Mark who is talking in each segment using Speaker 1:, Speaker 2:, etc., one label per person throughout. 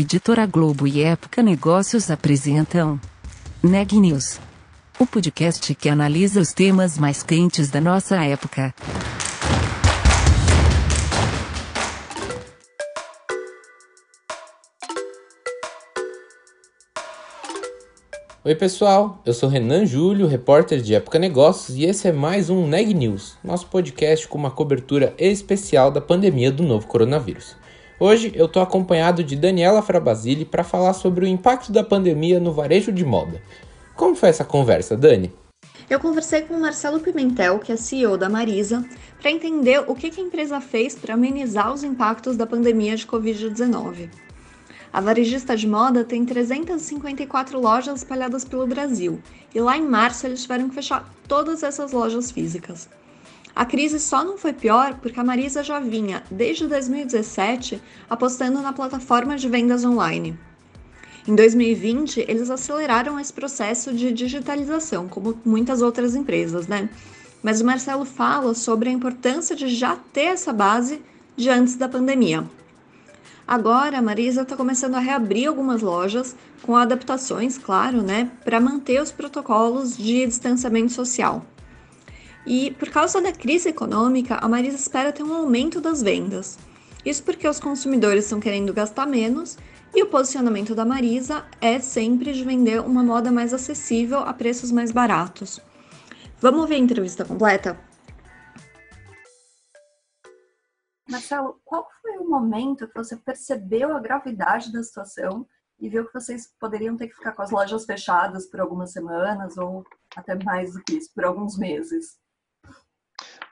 Speaker 1: Editora Globo e Época Negócios apresentam Neg News, o podcast que analisa os temas mais quentes da nossa época.
Speaker 2: Oi pessoal, eu sou Renan Júlio, repórter de Época Negócios e esse é mais um Neg News, nosso podcast com uma cobertura especial da pandemia do novo coronavírus. Hoje eu estou acompanhado de Daniela Frabasile para falar sobre o impacto da pandemia no varejo de moda. Como foi essa conversa, Dani?
Speaker 3: Eu conversei com o Marcelo Pimentel, que é CEO da Marisa, para entender o que a empresa fez para amenizar os impactos da pandemia de Covid-19. A varejista de moda tem 354 lojas espalhadas pelo Brasil e lá em março eles tiveram que fechar todas essas lojas físicas. A crise só não foi pior porque a Marisa já vinha, desde 2017, apostando na plataforma de vendas online. Em 2020, eles aceleraram esse processo de digitalização, como muitas outras empresas, né? Mas o Marcelo fala sobre a importância de já ter essa base de antes da pandemia. Agora, a Marisa está começando a reabrir algumas lojas, com adaptações, claro, né, para manter os protocolos de distanciamento social. E por causa da crise econômica, a Marisa espera ter um aumento das vendas. Isso porque os consumidores estão querendo gastar menos e o posicionamento da Marisa é sempre de vender uma moda mais acessível a preços mais baratos. Vamos ver a entrevista completa?
Speaker 4: Marcelo, qual foi o momento que você percebeu a gravidade da situação e viu que vocês poderiam ter que ficar com as lojas fechadas por algumas semanas ou até mais do que isso, por alguns meses?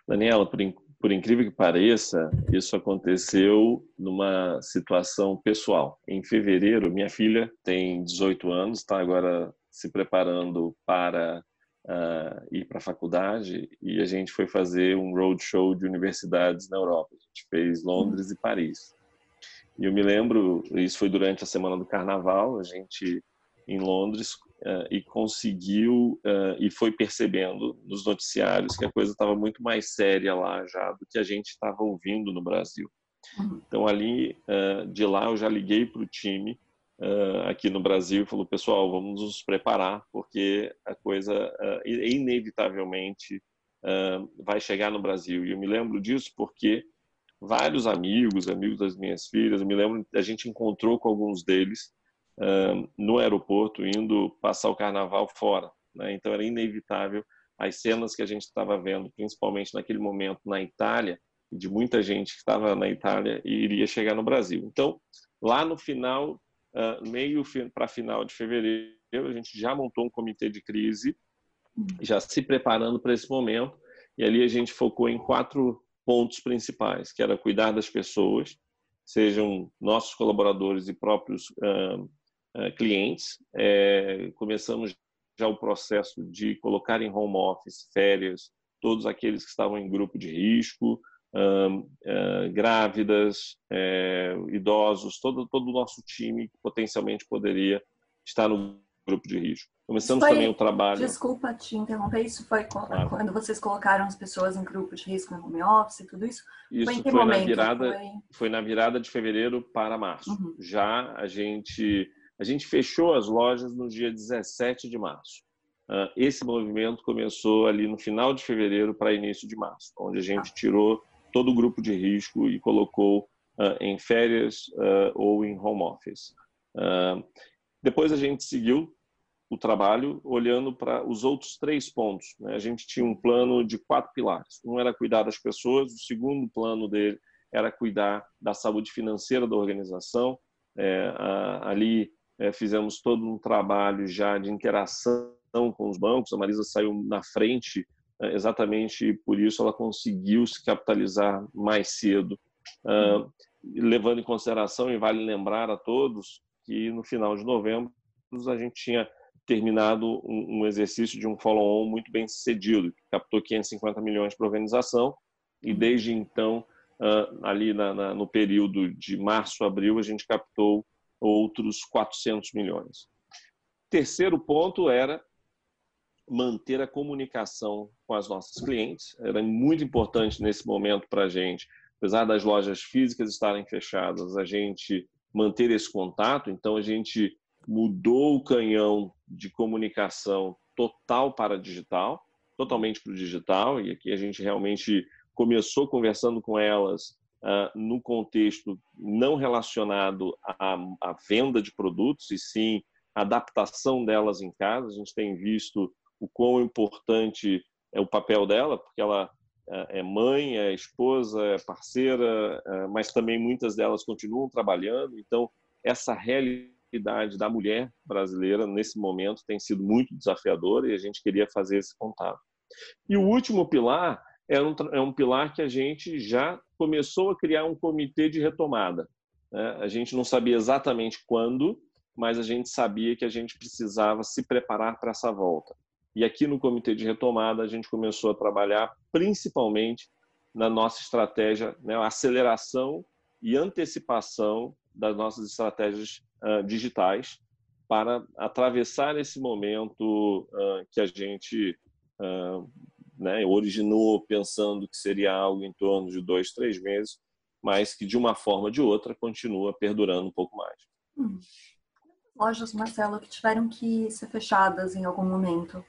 Speaker 5: Daniela, por, in, por incrível que pareça, isso aconteceu numa situação pessoal. Em fevereiro, minha filha tem 18 anos, está agora se preparando para uh, ir para a faculdade e a gente foi fazer um roadshow de universidades na Europa. A gente fez Londres e Paris. E eu me lembro, isso foi durante a semana do Carnaval, a gente em Londres uh, e conseguiu uh, e foi percebendo nos noticiários que a coisa estava muito mais séria lá já do que a gente estava ouvindo no Brasil. Uhum. Então ali uh, de lá eu já liguei para o time aqui no Brasil e falou pessoal vamos nos preparar porque a coisa inevitavelmente vai chegar no Brasil e eu me lembro disso porque vários amigos amigos das minhas filhas eu me lembro a gente encontrou com alguns deles no aeroporto indo passar o carnaval fora. Né? Então era inevitável as cenas que a gente estava vendo, principalmente naquele momento na Itália, de muita gente que estava na Itália e iria chegar no Brasil. Então, lá no final, uh, meio para final de fevereiro, a gente já montou um comitê de crise, já se preparando para esse momento, e ali a gente focou em quatro pontos principais, que era cuidar das pessoas, sejam nossos colaboradores e próprios uh, clientes. É, começamos já o processo de colocar em home office, férias, todos aqueles que estavam em grupo de risco, uh, grávidas, é, idosos, todo, todo o nosso time que potencialmente poderia estar no grupo de risco. Começamos
Speaker 4: foi,
Speaker 5: também o trabalho.
Speaker 4: Desculpa te interromper, isso foi claro. quando vocês colocaram as pessoas em grupo de risco no home office e tudo isso?
Speaker 5: Isso foi, foi na virada, foi... foi... na virada de fevereiro para março. Uhum. Já a gente a gente fechou as lojas no dia 17 de março. Ah, esse movimento começou ali no final de fevereiro para início de março, onde a gente tirou todo o grupo de risco e colocou ah, em férias ah, ou em home office. Depois a gente seguiu o trabalho olhando para os outros três pontos. Né? A gente tinha um plano de quatro pilares. Um era cuidar das pessoas, o segundo plano dele era cuidar da saúde financeira da organização. É, ali é, fizemos todo um trabalho já de interação com os bancos. A Marisa saiu na frente, é, exatamente por isso ela conseguiu se capitalizar mais cedo, uh, levando em consideração, e vale lembrar a todos, que no final de novembro a gente tinha terminado um, um exercício de um follow-on muito bem sucedido, que captou 550 milhões para a organização, e desde então, uh, ali na, na, no período de março, abril, a gente captou outros 400 milhões. Terceiro ponto era manter a comunicação com as nossas clientes. Era muito importante nesse momento para a gente, apesar das lojas físicas estarem fechadas, a gente manter esse contato. Então, a gente mudou o canhão de comunicação total para digital, totalmente para o digital, e aqui a gente realmente começou conversando com elas uh, no contexto não relacionado à, à, venda de produtos, e sim a adaptação delas em casa. A gente tem visto o quão importante é o papel dela, porque ela é mãe, é esposa, é parceira, é, mas também muitas delas continuam trabalhando. Então, essa realidade da mulher brasileira nesse momento tem sido muito desafiadora e a gente queria fazer esse contato. E o último pilar é um, é um pilar que a gente já começou a criar um comitê de retomada. Né? A gente não sabia exatamente quando, mas a gente sabia que a gente precisava se preparar para essa volta. E aqui no Comitê de Retomada, a gente começou a trabalhar principalmente na nossa estratégia, né, aceleração e antecipação das nossas estratégias uh, digitais para atravessar esse momento uh, que a gente uh, né, originou pensando que seria algo em torno de dois, três meses, mas que de uma forma ou de outra continua perdurando um pouco mais. Hum.
Speaker 4: Lojas, Marcelo, que tiveram que ser fechadas em algum momento,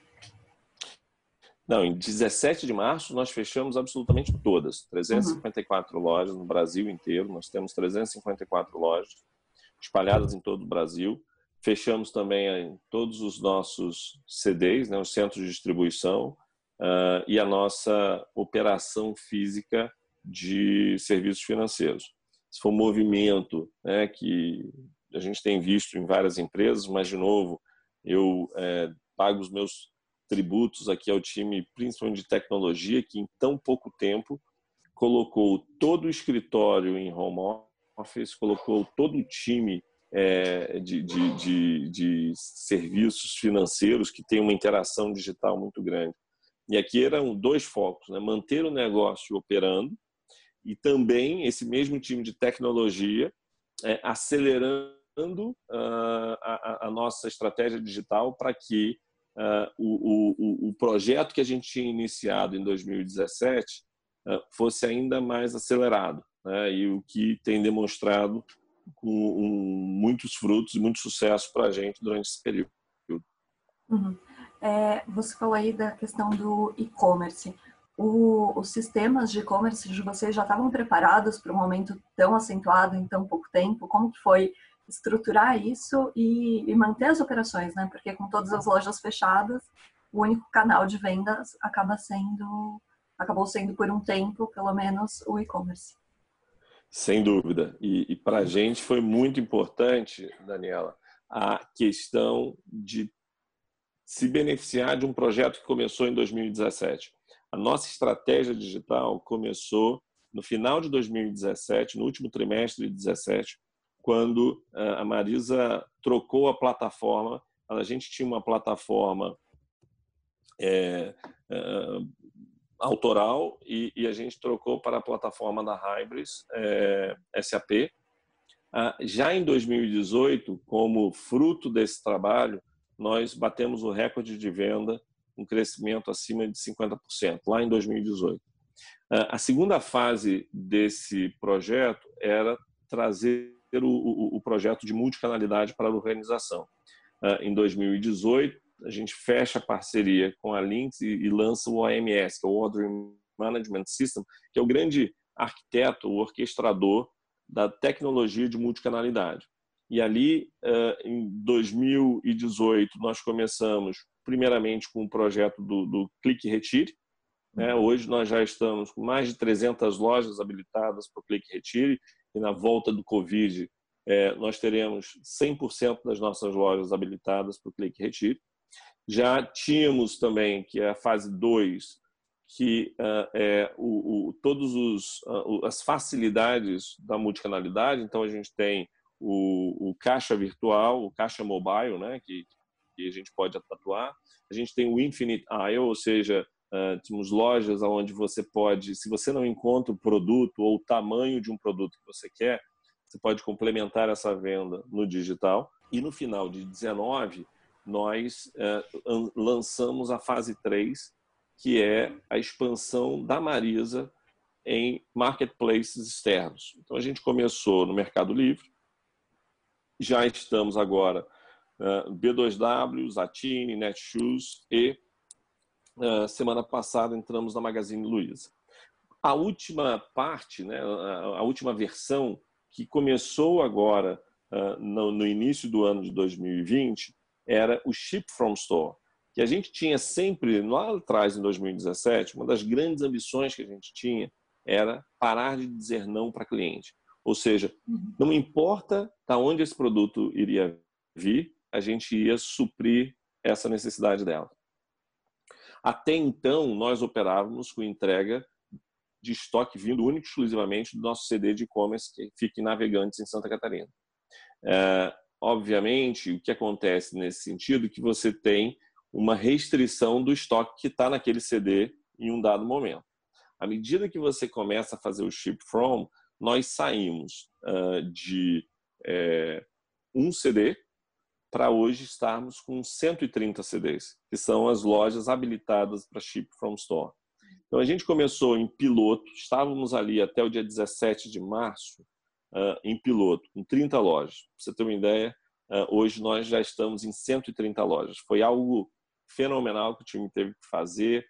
Speaker 5: não, em 17 de março nós fechamos absolutamente todas, 354 uhum. lojas no Brasil inteiro. Nós temos 354 lojas espalhadas em todo o Brasil. Fechamos também todos os nossos CDs, né, os centros de distribuição uh, e a nossa operação física de serviços financeiros. Esse foi um movimento né, que a gente tem visto em várias empresas, mas de novo eu é, pago os meus tributos aqui ao time, principalmente de tecnologia, que em tão pouco tempo colocou todo o escritório em home office, colocou todo o time é, de, de, de, de, serviços financeiros que tem uma interação digital muito grande. E aqui eram dois focos, né? manter o negócio operando e também esse mesmo time de tecnologia é, acelerando uh, a, a, nossa estratégia digital para que uh, o, o, o, projeto que a gente tinha iniciado em 2017 uh, ah, fosse ainda mais acelerado. Né? E o que tem demonstrado com um, muitos frutos e muito sucesso para a gente durante esse período.
Speaker 4: Uhum. É, você falou aí da questão do e-commerce. os sistemas de e-commerce de vocês já estavam preparados para um momento tão acentuado em tão pouco tempo? Como que foi estruturar isso e, e, manter as operações, né? Porque com todas as lojas fechadas, o único canal de vendas acaba sendo, acabou sendo por um tempo, pelo menos, o e-commerce.
Speaker 5: Sem dúvida. E, e para a gente foi muito importante, Daniela, a questão de se beneficiar de um projeto que começou em 2017. A nossa estratégia digital começou no final de 2017, no último trimestre de 2017, quando eh, a Marisa trocou a plataforma. A gente tinha uma plataforma é, é, autoral e, e, a gente trocou para a plataforma da Hybris é, SAP. Ah, já em 2018, como fruto desse trabalho, nós batemos o recorde de venda, um crescimento acima de 50%, lá em 2018. Ah, a segunda fase desse projeto era trazer o, o, o projeto de multicanalidade para a organização. Uh, em 2018, a gente fecha a parceria com a Lynx e, e lança o OMS, que é o Ordering Management System, que é o grande arquiteto, o orquestrador da tecnologia de multicanalidade. E ali, uh, em 2018, nós começamos primeiramente com o projeto do, do Clique Retire. Né? Hoje nós já estamos com mais de 300 lojas habilitadas para o Clique Retire e na volta do Covid é, nós teremos 100% das nossas lojas habilitadas para o Clique Retire. Já tínhamos também, que é a fase 2, que uh, é o, o todos os uh, as facilidades da multicanalidade. Então a gente tem o, o caixa virtual, o caixa mobile, né, que, que a gente pode atuar. A gente tem o Infinite Aisle, ou seja, Uh, temos lojas onde você pode, se você não encontra o produto ou o tamanho de um produto que você quer, você pode complementar essa venda no digital. E no final de 19, nós uh, lançamos a fase 3, que é a expansão da Marisa em marketplaces externos. Então a gente começou no Mercado Livre, já estamos agora uh, B2W, Zatini, Netshoes e uh, semana passada entramos na Magazine Luiza. A última parte, né, a, última versão que começou agora uh, no, no, início do ano de 2020 era o Ship from Store, que a gente tinha sempre lá atrás em 2017, uma das grandes ambições que a gente tinha era parar de dizer não para cliente. Ou seja, uhum. não importa da onde esse produto iria vir, a gente ia suprir essa necessidade dela. Até então, nós operávamos com entrega de estoque vindo único e exclusivamente do nosso CD de e-commerce que fica em Navegantes, em Santa Catarina. É, obviamente, o que acontece nesse sentido é que você tem uma restrição do estoque que está naquele CD em um dado momento. À medida que você começa a fazer o ship from, nós saímos uh, de é, um CD para hoje estarmos com 130 CDs, que são as lojas habilitadas para Ship from Store. Então a gente começou em piloto, estávamos ali até o dia 17 de março uh, em piloto, com 30 lojas. Para você ter uma ideia, uh, hoje nós já estamos em 130 lojas. Foi algo fenomenal que o time teve que fazer,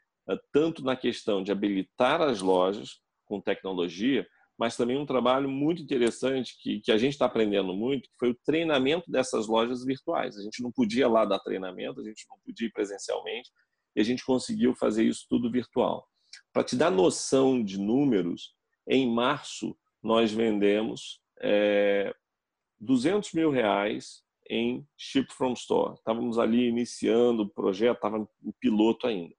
Speaker 5: tanto na questão de habilitar as lojas com tecnologia, mas também um trabalho muito interessante que, que a gente está aprendendo muito, que foi o treinamento dessas lojas virtuais. A gente não podia lá dar treinamento, a gente não podia ir presencialmente, e a gente conseguiu fazer isso tudo virtual. Para te dar noção de números, em março nós vendemos é, 200 mil reais em Ship From Store. Estávamos ali iniciando o projeto, estava em piloto ainda.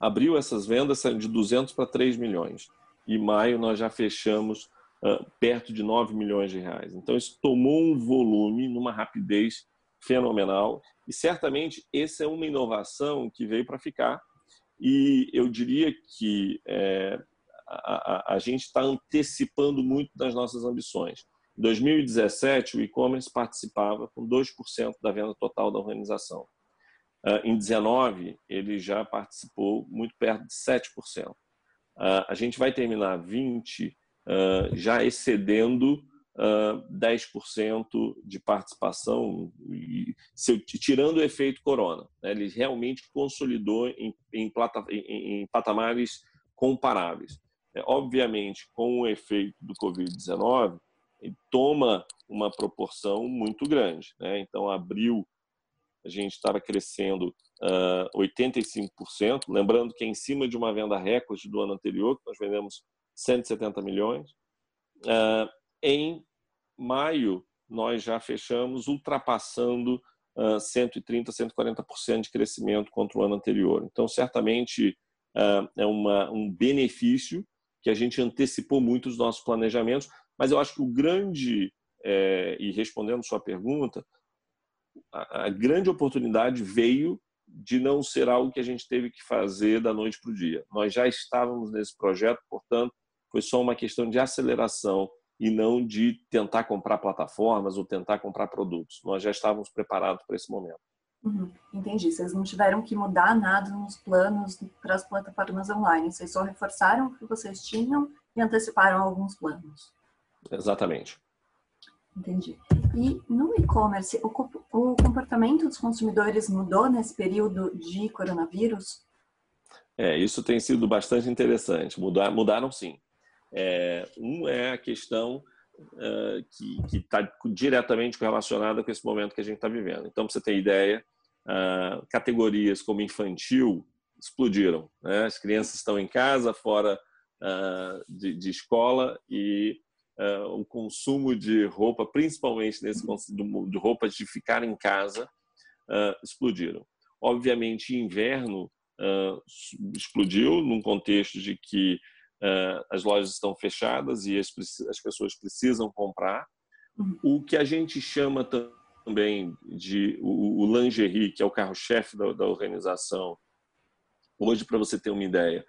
Speaker 5: Abriu essas vendas de 200 para 3 milhões e maio nós já fechamos uh, perto de 9 milhões de reais. Então isso tomou um volume numa rapidez fenomenal e certamente essa é uma inovação que veio para ficar e eu diria que é, a, a, a gente está antecipando muito das nossas ambições. Em 2017, o e-commerce participava com 2% da venda total da organização. Uh, em 2019, ele já participou muito perto de 7%. Uh, a gente vai terminar 20 uh, ah, já excedendo uh, ah, 10% de participação, tirando o efeito corona. Né, ele realmente consolidou em, em, em, patamares comparáveis. É, obviamente, com o efeito do Covid-19, ele toma uma proporção muito grande. Né? Então, abril a gente estava crescendo uh, 85%, lembrando que é em cima de uma venda recorde do ano anterior, que nós vendemos 170 milhões. Uh, em maio, nós já fechamos ultrapassando uh, 130%, 140% de crescimento contra o ano anterior. Então, certamente, uh, é uma, um benefício que a gente antecipou muito os nossos planejamentos, mas eu acho que o grande, é, e respondendo sua pergunta, a, a grande oportunidade veio de não ser algo que a gente teve que fazer da noite para o dia. Nós já estávamos nesse projeto, portanto, foi só uma questão de aceleração e não de tentar comprar plataformas ou tentar comprar produtos. Nós já estávamos preparados para esse momento.
Speaker 4: Uhum, entendi. Vocês não tiveram que mudar nada nos planos para as plataformas online. Vocês só reforçaram o que vocês tinham e anteciparam alguns planos.
Speaker 5: Exatamente.
Speaker 4: Entendi. E no e-commerce, o, comportamento dos consumidores mudou nesse período de coronavírus?
Speaker 5: É, isso tem sido bastante interessante. Mudar, mudaram sim. É, um é a questão uh, que está diretamente relacionada com esse momento que a gente está vivendo. Então, para você ter ideia, uh, categorias como infantil explodiram. Né? As crianças estão em casa, fora uh, de, de escola e uh, o consumo de roupa, principalmente nesse de roupas de ficar em casa, uh, explodiram. Obviamente, inverno uh, explodiu num contexto de que as lojas estão fechadas e as, as pessoas precisam comprar. Uhum. O que a gente chama também de o, o lingerie, que é o carro-chefe da, da organização, hoje, para você ter uma ideia,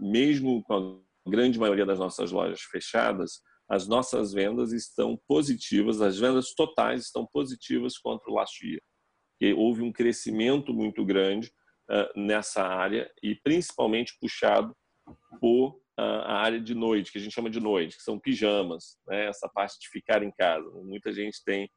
Speaker 5: mesmo com a grande maioria das nossas lojas fechadas, as nossas vendas estão positivas, as vendas totais estão positivas contra o last year. E houve um crescimento muito grande uh, nessa área e principalmente puxado por a área de noite, que a gente chama de noite, que são pijamas, né? essa parte de ficar em casa. Muita gente tem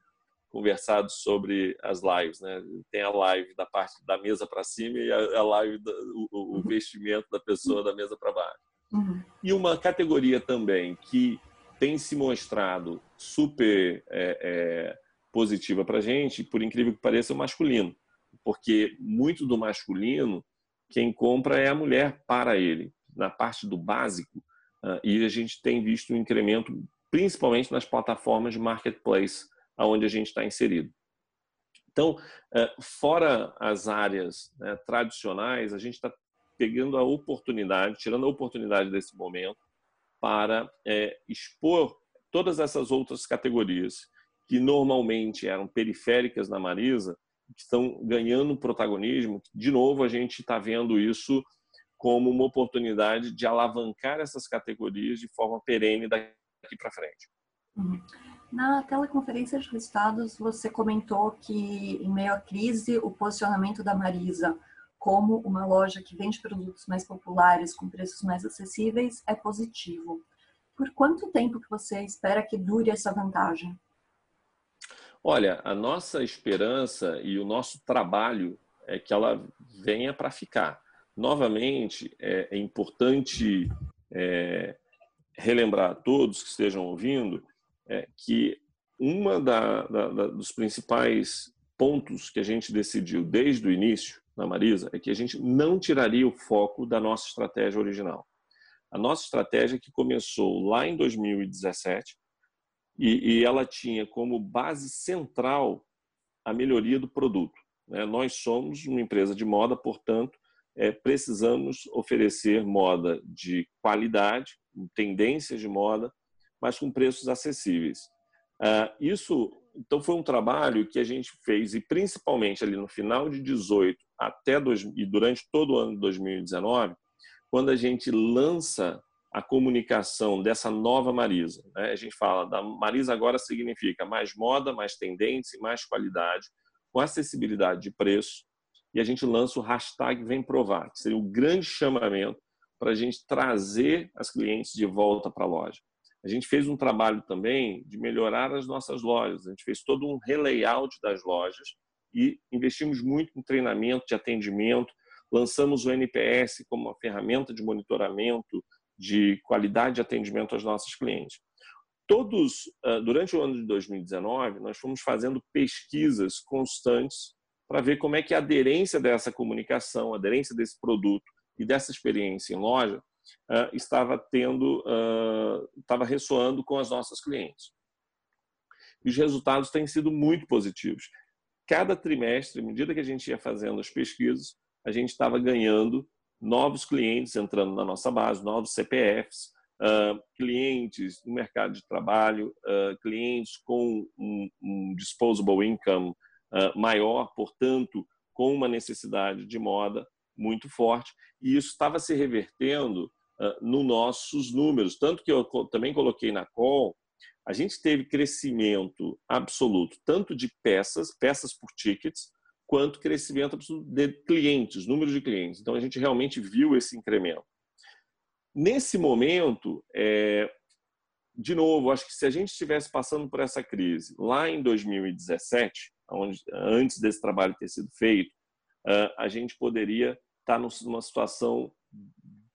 Speaker 5: conversado sobre as lives, né? Tem a live da parte da mesa para cima e a, live do o, o, uhum. vestimento da pessoa da mesa para baixo. Uhum. E uma categoria também que tem se mostrado super é, é, positiva para a gente, por incrível que pareça, é o masculino, porque muito do masculino quem compra é a mulher para ele na parte do básico uh, e a gente tem visto um incremento principalmente nas plataformas de marketplace aonde a gente está inserido. Então, uh, fora as áreas né, tradicionais, a gente está pegando a oportunidade, tirando a oportunidade desse momento para é, expor todas essas outras categorias que normalmente eram periféricas na Marisa, que estão ganhando protagonismo. De novo, a gente está vendo isso como uma oportunidade de alavancar essas categorias de forma perene daqui para frente.
Speaker 4: Uhum. Na teleconferência de resultados, você comentou que, em meio à crise, o posicionamento da Marisa como uma loja que vende produtos mais populares com preços mais acessíveis é positivo. Por quanto tempo que você espera que dure essa vantagem?
Speaker 5: Olha, a nossa esperança e o nosso trabalho é que ela venha para ficar. Novamente, é, é importante é, relembrar a todos que estejam ouvindo é, que uma da, da, da, dos principais pontos que a gente decidiu desde o início na Marisa é que a gente não tiraria o foco da nossa estratégia original. A nossa estratégia que começou lá em 2017 e, e ela tinha como base central a melhoria do produto. Né? Nós somos uma empresa de moda, portanto, é, precisamos oferecer moda de qualidade, tendências de moda, mas com preços acessíveis. Uh, isso, então, foi um trabalho que a gente fez, e principalmente ali no final de 18 até dois, e durante todo o ano de 2019, quando a gente lança a comunicação dessa nova Marisa. Né? A gente fala da Marisa agora significa mais moda, mais tendência, mais qualidade, com acessibilidade de preço. E a gente lança o hashtag Vem Provar, que seria o grande chamamento para a gente trazer as clientes de volta para a loja. A gente fez um trabalho também de melhorar as nossas lojas. A gente fez todo um relayout das lojas e investimos muito em treinamento de atendimento. Lançamos o NPS como uma ferramenta de monitoramento de qualidade de atendimento aos nossos clientes. Todos, ah, durante o ano de 2019, nós fomos fazendo pesquisas constantes para ver como é que a aderência dessa comunicação, a aderência desse produto e dessa experiência em loja uh, estava tendo, uh, estava ressoando com as nossas clientes. E os resultados têm sido muito positivos. Cada trimestre, à medida que a gente ia fazendo as pesquisas, a gente estava ganhando novos clientes entrando na nossa base, novos CPFs, uh, clientes no mercado de trabalho, uh, clientes com um, um disposable income uh, maior, portanto, com uma necessidade de moda muito forte, e isso estava se revertendo nos nossos números. Tanto que eu também coloquei na call, a gente teve crescimento absoluto, tanto de peças, peças por tickets, quanto crescimento absoluto de clientes, número de clientes. Então, a gente realmente viu esse incremento. Nesse momento, é, de novo, acho que se a gente estivesse passando por essa crise lá em 2017, onde, antes desse trabalho ter sido feito, uh, a gente poderia estar numa situação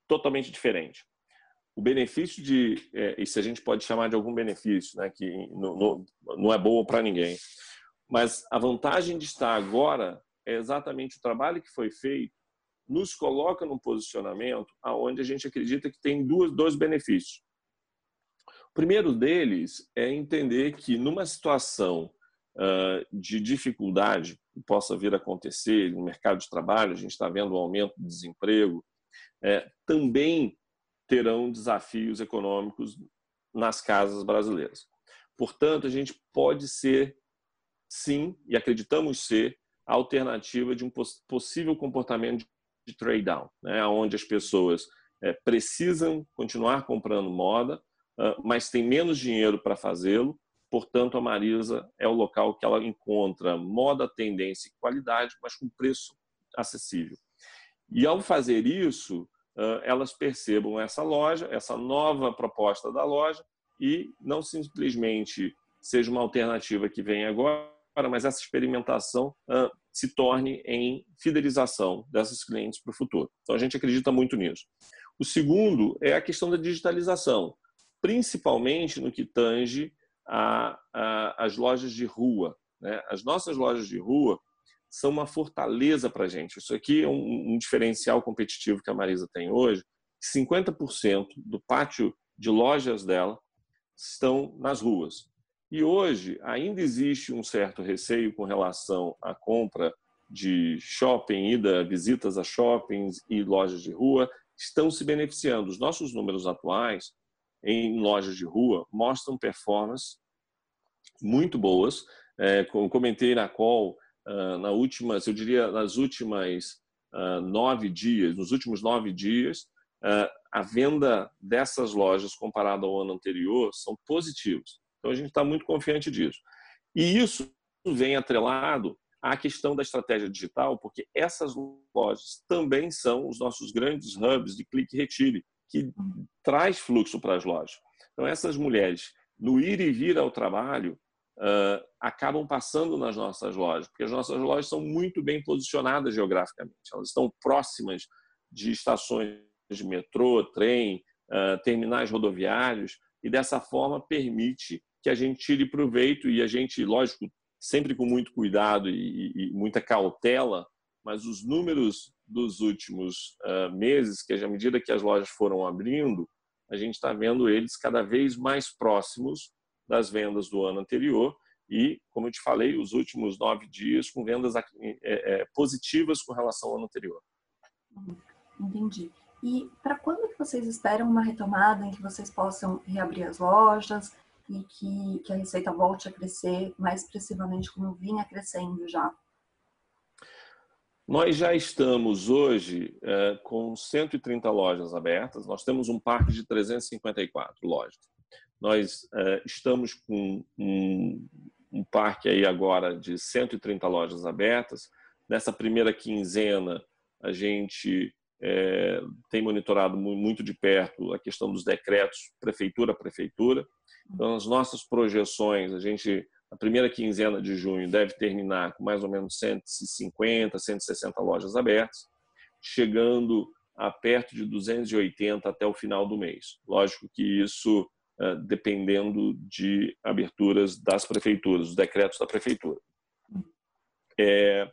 Speaker 5: totalmente diferente. O benefício de, é, e se a gente pode chamar de algum benefício, né, que não, não, não é bom para ninguém, mas a vantagem de estar agora é exatamente o trabalho que foi feito nos coloca num posicionamento aonde a gente acredita que tem duas, dois benefícios. O primeiro deles é entender que numa situação uh, de dificuldade que possa vir a acontecer no mercado de trabalho, a gente está vendo um aumento do desemprego, é, também terão desafios econômicos nas casas brasileiras. Portanto, a gente pode ser, sim, e acreditamos ser, a alternativa de um possível comportamento de trade down, né, onde as pessoas é, precisam continuar comprando moda, mas têm menos dinheiro para fazê-lo. Portanto, a Marisa é o local que ela encontra moda, tendência e qualidade, mas com preço acessível. E ao fazer isso, elas percebam essa loja, essa nova proposta da loja e não simplesmente seja uma alternativa que vem agora, mas essa experimentação se torne em fidelização dessas clientes para o futuro. Então a gente acredita muito nisso. O segundo é a questão da digitalização, principalmente no que tange as lojas de rua. Né? As nossas lojas de rua são uma fortaleza para a gente. Isso aqui é um, um, diferencial competitivo que a Marisa tem hoje. 50% do pátio de lojas dela estão nas ruas. E hoje ainda existe um certo receio com relação à compra de shopping, ida, visitas a shoppings e lojas de rua, estão se beneficiando. Os nossos números atuais em lojas de rua mostram performance muito boas. É, como comentei na call, uh, na últimas, eu diria, nas últimas uh, nove dias, nos últimos nove dias, uh, a venda dessas lojas comparada ao ano anterior são positivos. Então a gente está muito confiante disso. E isso vem atrelado à questão da estratégia digital, porque essas lojas também são os nossos grandes hubs de clique e retire, que traz fluxo para as lojas. Então essas mulheres, no ir e vir ao trabalho, uh, acabam passando nas nossas lojas, porque as nossas lojas são muito bem posicionadas geograficamente. Elas estão próximas de estações de metrô, trem, uh, terminais rodoviários, e dessa forma permite que a gente tire proveito e a gente, lógico, sempre com muito cuidado e, e muita cautela, mas os números dos últimos uh, meses, que à medida que as lojas foram abrindo, a gente está vendo eles cada vez mais próximos das vendas do ano anterior e, como eu te falei, os últimos nove dias com vendas é, é, positivas com relação ao ano anterior.
Speaker 4: Entendi. E para quando que vocês esperam uma retomada em que vocês possam reabrir as lojas, e que, que a receita volte a crescer mais expressivamente como vinha crescendo já?
Speaker 5: Nós já estamos hoje é, com 130 lojas abertas, nós temos um parque de 354 lojas. Nós é, estamos com um, um parque aí agora de 130 lojas abertas. Nessa primeira quinzena, a gente é, tem monitorado muito de perto a questão dos decretos prefeitura a prefeitura. Então, as nossas projeções, a gente, a primeira quinzena de junho deve terminar com mais ou menos 150, 160 lojas abertas, chegando a perto de 280 até o final do mês. Lógico que isso dependendo de aberturas das prefeituras, os decretos da prefeitura. É,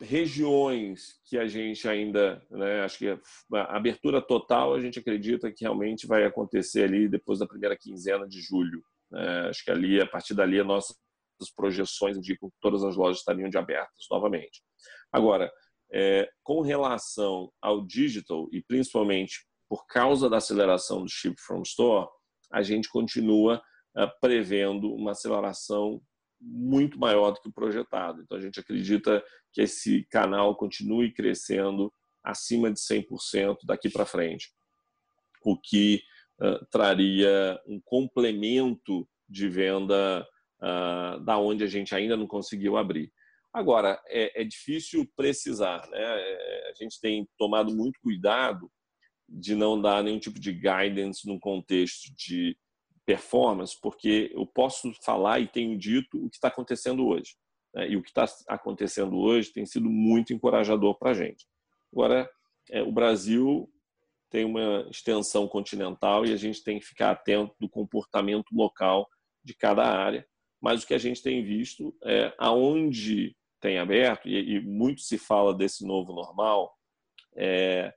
Speaker 5: regiões que a gente ainda, né, acho que a abertura total a gente acredita que realmente vai acontecer ali depois da primeira quinzena de julho. Né? Acho que ali, a partir dali, as nossas projeções indicam que todas as lojas estariam de abertas novamente. Agora, é, com relação ao digital e principalmente por causa da aceleração do ship from store, a gente continua é, prevendo uma aceleração muito maior do que o projetado. Então, a gente acredita que esse canal continue crescendo acima de 100% daqui para frente, o que uh, traria um complemento de venda uh, da onde a gente ainda não conseguiu abrir. Agora, é, é difícil precisar, né? É, a gente tem tomado muito cuidado de não dar nenhum tipo de guidance no contexto de performance, porque eu posso falar e tenho dito o que está acontecendo hoje. Né? E o que está acontecendo hoje tem sido muito encorajador para a gente. Agora, é, o Brasil tem uma extensão continental e a gente tem que ficar atento do comportamento local de cada área. Mas o que a gente tem visto é aonde tem aberto, e, e muito se fala desse novo normal, é,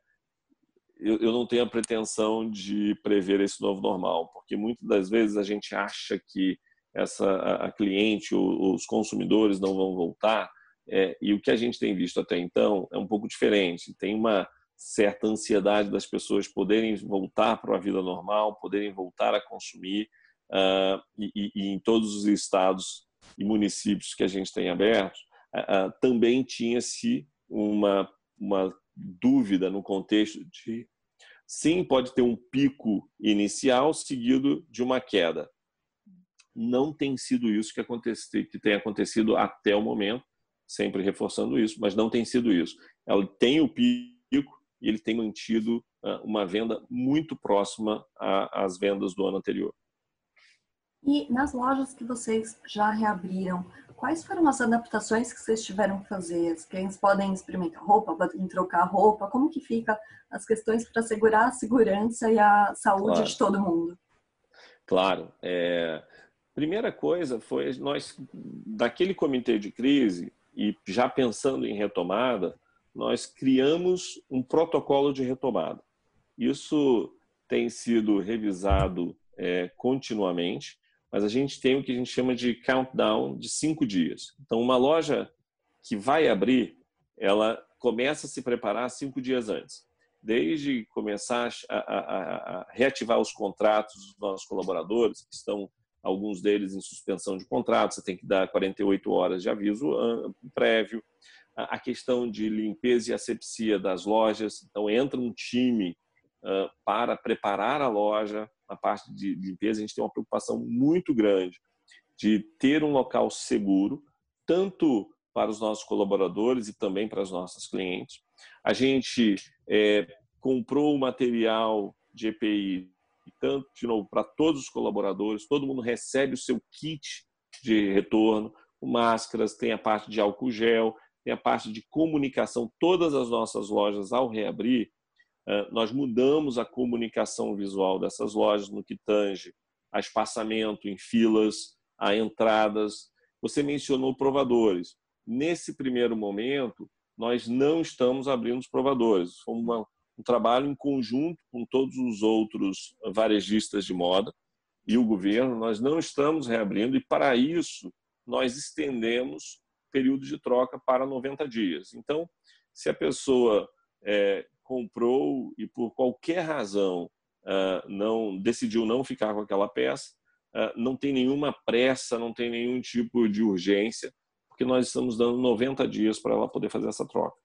Speaker 5: eu, eu não tenho a pretensão de prever esse novo normal, porque muitas das vezes a gente acha que essa a, a cliente ou os consumidores não vão voltar, é, e o que a gente tem visto até então é um pouco diferente. Tem uma certa ansiedade das pessoas poderem voltar para a vida normal, poderem voltar a consumir, uh, e, e, em todos os estados e municípios que a gente tem abertos, uh, uh, também tinha-se uma, uma dúvida no contexto de sim, pode ter um pico inicial seguido de uma queda. Não tem sido isso que, que tem acontecido até o momento, sempre reforçando isso, mas não tem sido isso. Ela tem o pico, e ele tem mantido uh, uma venda muito próxima às vendas do ano anterior.
Speaker 4: E nas lojas que vocês já reabriram, quais foram as adaptações que vocês tiveram que fazer? Os clientes podem experimentar roupa, podem trocar roupa? Como que fica as questões para assegurar a segurança e a saúde claro. de todo mundo?
Speaker 5: Claro. É... Primeira coisa foi nós, daquele comitê de crise, e já pensando em retomada, nós criamos um protocolo de retomada. Isso tem sido revisado é, continuamente, mas a gente tem o que a gente chama de countdown de cinco dias. Então, uma loja que vai abrir, ela começa a se preparar cinco dias antes. Desde começar a, a, a reativar os contratos dos nossos colaboradores, que estão alguns deles em suspensão de contrato, você tem que dar 48 horas de aviso prévio. A questão de limpeza e asepsia das lojas, então entra um time para preparar a loja, na parte de limpeza, a gente tem uma preocupação muito grande de ter um local seguro, tanto para os nossos colaboradores e também para os nossos clientes. A gente é, comprou o material de EPI tanto de novo para todos os colaboradores, todo mundo recebe o seu kit de retorno, máscaras, tem a parte de álcool gel, tem a parte de comunicação. Todas as nossas lojas, ao reabrir, nós mudamos a comunicação visual dessas lojas no que tange a espaçamento em filas, a entradas. Você mencionou provadores. Nesse primeiro momento, nós não estamos abrindo os provadores. Foi uma um trabalho em conjunto com todos os outros varejistas de moda e o governo. Nós não estamos reabrindo e, para isso, nós estendemos período de troca para 90 dias. Então, se a pessoa é, comprou e, por qualquer razão, uh, não decidiu não ficar com aquela peça, uh, não tem nenhuma pressa, não tem nenhum tipo de urgência, porque nós estamos dando 90 dias para ela poder fazer essa troca.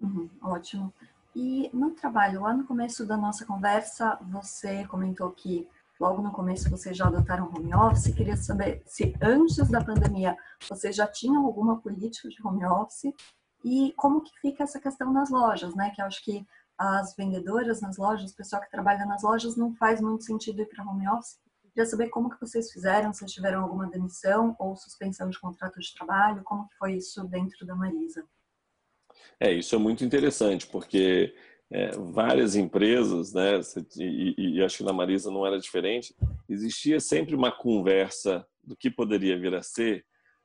Speaker 4: Uhum, ótimo. E no trabalho, lá no começo da nossa conversa, você comentou que logo no começo vocês já adotaram home office. Queria saber se antes da pandemia vocês já tinham alguma política de home office e como que fica essa questão nas lojas, né? Que eu acho que as vendedoras nas lojas, o pessoal que trabalha nas lojas, não faz muito sentido ir para home office. Queria saber como que vocês fizeram, se tiveram alguma demissão ou suspensão de contrato de trabalho, como que foi isso dentro da Marisa.
Speaker 5: É, isso é muito interessante, porque é, várias empresas, né, e, e, acho que na Marisa não era diferente, existia sempre uma conversa do que poderia vir a ser,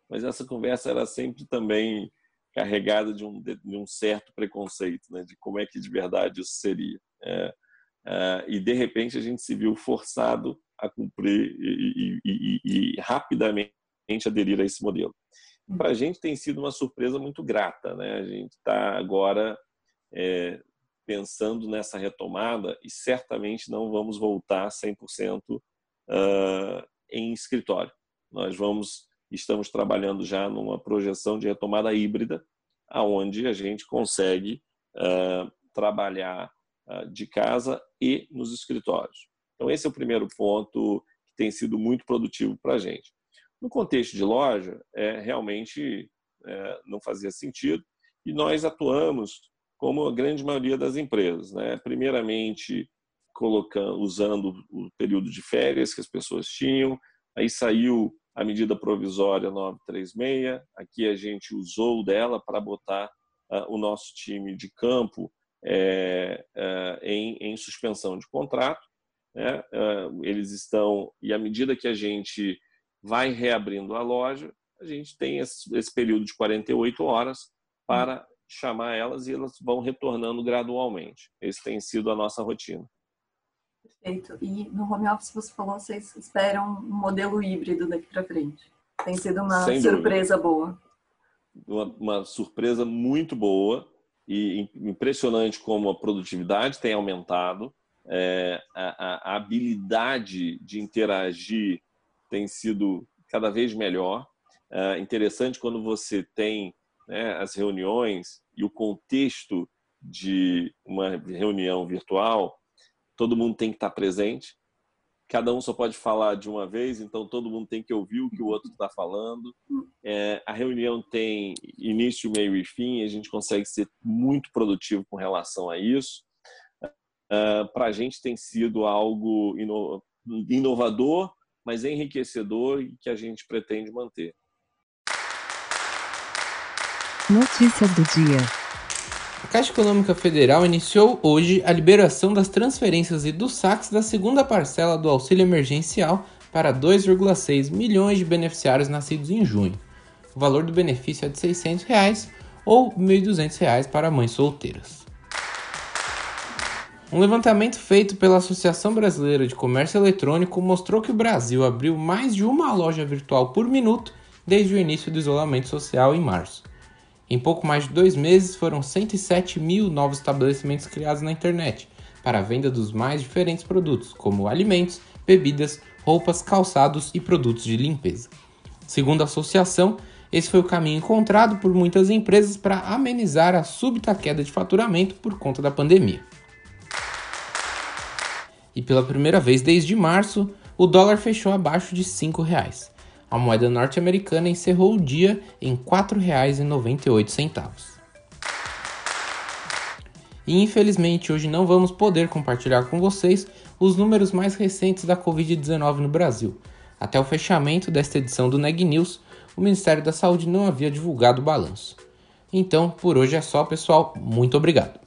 Speaker 5: mas essa conversa era sempre também carregada de um, de um certo preconceito, né, de como é que de verdade isso seria. É, é, e de repente a gente se viu forçado a cumprir e, e, e rapidamente aderir a esse modelo para a gente tem sido uma surpresa muito grata. Né? A gente está agora é, pensando nessa retomada e certamente não vamos voltar 100% uh, em escritório. Nós vamos, estamos trabalhando já numa projeção de retomada híbrida, aonde a gente consegue uh, trabalhar uh, de casa e nos escritórios. Então esse é o primeiro ponto que tem sido muito produtivo para a gente. No contexto de loja, é, realmente é, não fazia sentido e nós atuamos como a grande maioria das empresas. Né? Primeiramente, colocando, usando o período de férias que as pessoas tinham, aí saiu a medida provisória 936, aqui a gente usou dela para botar uh, o nosso time de campo é, uh, em, em, suspensão de contrato. Né? Uh, eles estão, e à medida que a gente vai reabrindo a loja, a gente tem esse, esse período de 48 horas para chamar elas e elas vão retornando gradualmente. Esse tem sido a nossa rotina.
Speaker 4: Perfeito. E no home office você falou, vocês esperam um modelo híbrido daqui para frente. Tem sido uma Sem surpresa dúvida. boa.
Speaker 5: Uma, uma, surpresa muito boa e impressionante como a produtividade tem aumentado, é, a, a habilidade de interagir tem sido cada vez melhor. É interessante quando você tem né, as reuniões e o contexto de uma reunião virtual, todo mundo tem que estar presente. cada um só pode falar de uma vez, então todo mundo tem que ouvir o que o outro está falando. É, a reunião tem início, meio e fim, e a gente consegue ser muito produtivo com relação a isso. Uh, Para a gente tem sido algo ino inovador, mas enriquecedor e que a gente pretende manter.
Speaker 1: Notícias do dia.
Speaker 2: A Caixa Econômica Federal iniciou hoje a liberação das transferências e dos saques da segunda parcela do auxílio emergencial para 2,6 milhões de beneficiários nascidos em junho. O valor do benefício é de 600 reais, ou R$ 1.200 para mães solteiras. Um levantamento feito pela Associação Brasileira de Comércio Eletrônico mostrou que o Brasil abriu mais de uma loja virtual por minuto desde o início do isolamento social em março. Em pouco mais de dois meses, foram 107 mil novos estabelecimentos criados na internet para a venda dos mais diferentes produtos, como alimentos, bebidas, roupas, calçados e produtos de limpeza. Segundo a associação, esse foi o caminho encontrado por muitas empresas para amenizar a súbita queda de faturamento por conta da pandemia e pela primeira vez desde março, o dólar fechou abaixo de R$ 5,00. A moeda norte-americana encerrou o dia em R$ 4,98. E infelizmente hoje não vamos poder compartilhar com vocês os números mais recentes da Covid-19 no Brasil. Até o fechamento desta edição do Neg News, o Ministério da Saúde não havia divulgado o balanço. Então, por hoje é só, pessoal. Muito obrigado.